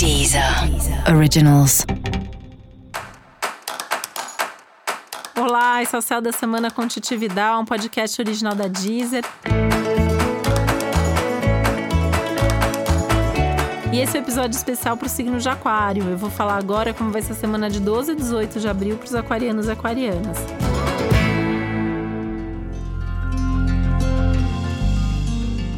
Deezer Originals. Olá, esse é o Céu da Semana com um podcast original da Deezer. E esse é o episódio especial para o signo de Aquário. Eu vou falar agora como vai ser a semana de 12 a 18 de abril para os aquarianos e aquarianas.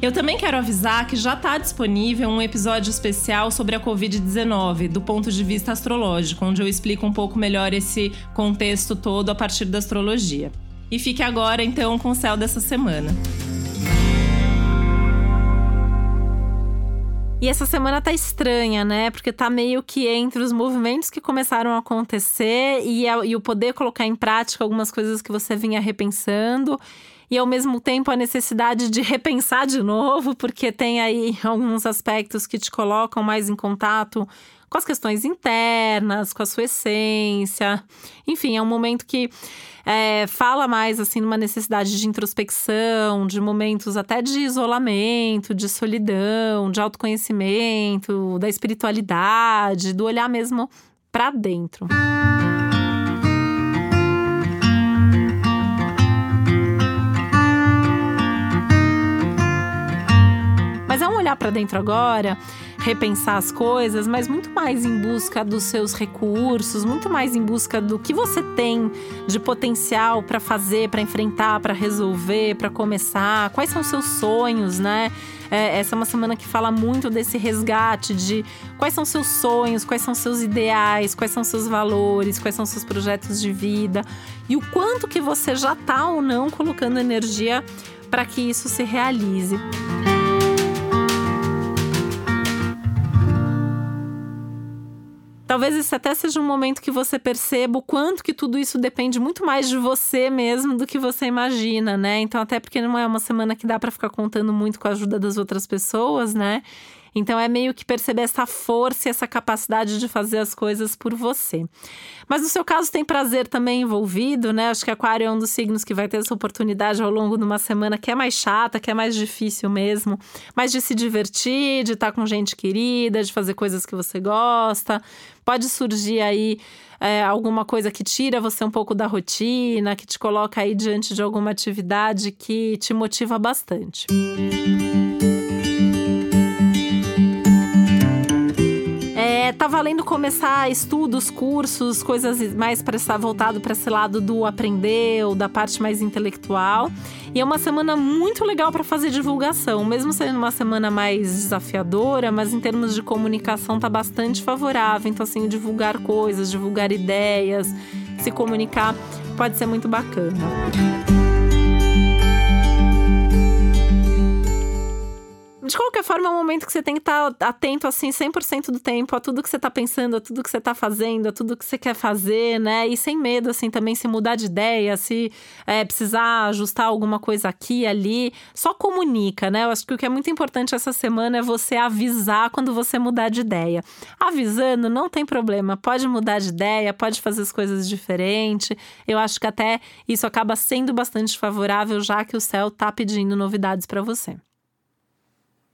Eu também quero avisar que já está disponível um episódio especial sobre a Covid-19, do ponto de vista astrológico, onde eu explico um pouco melhor esse contexto todo a partir da astrologia. E fique agora então com o céu dessa semana. E essa semana tá estranha, né? Porque tá meio que entre os movimentos que começaram a acontecer e, a, e o poder colocar em prática algumas coisas que você vinha repensando e ao mesmo tempo a necessidade de repensar de novo, porque tem aí alguns aspectos que te colocam mais em contato com as questões internas, com a sua essência. Enfim, é um momento que é, fala mais assim numa necessidade de introspecção, de momentos até de isolamento, de solidão, de autoconhecimento, da espiritualidade, do olhar mesmo para dentro. Mas é um olhar para dentro agora, repensar as coisas, mas muito mais em busca dos seus recursos, muito mais em busca do que você tem de potencial para fazer, para enfrentar, para resolver, para começar, quais são os seus sonhos, né? É, essa é uma semana que fala muito desse resgate de quais são seus sonhos, quais são seus ideais, quais são seus valores, quais são seus projetos de vida e o quanto que você já está ou não colocando energia para que isso se realize. Talvez esse até seja um momento que você perceba o quanto que tudo isso depende muito mais de você mesmo do que você imagina, né? Então, até porque não é uma semana que dá para ficar contando muito com a ajuda das outras pessoas, né? Então é meio que perceber essa força e essa capacidade de fazer as coisas por você. Mas no seu caso tem prazer também envolvido, né? Acho que Aquário é um dos signos que vai ter essa oportunidade ao longo de uma semana que é mais chata, que é mais difícil mesmo, mas de se divertir, de estar com gente querida, de fazer coisas que você gosta. Pode surgir aí é, alguma coisa que tira você um pouco da rotina, que te coloca aí diante de alguma atividade que te motiva bastante. Música tá valendo começar estudos, cursos, coisas mais para estar voltado para esse lado do aprender ou da parte mais intelectual. E é uma semana muito legal para fazer divulgação, mesmo sendo uma semana mais desafiadora, mas em termos de comunicação tá bastante favorável. Então assim, divulgar coisas, divulgar ideias, se comunicar pode ser muito bacana. De qualquer forma, é um momento que você tem que estar tá atento, assim, 100% do tempo a tudo que você está pensando, a tudo que você está fazendo, a tudo que você quer fazer, né? E sem medo, assim, também se mudar de ideia, se é, precisar ajustar alguma coisa aqui ali, só comunica, né? Eu acho que o que é muito importante essa semana é você avisar quando você mudar de ideia. Avisando, não tem problema, pode mudar de ideia, pode fazer as coisas diferente. Eu acho que até isso acaba sendo bastante favorável, já que o céu está pedindo novidades para você.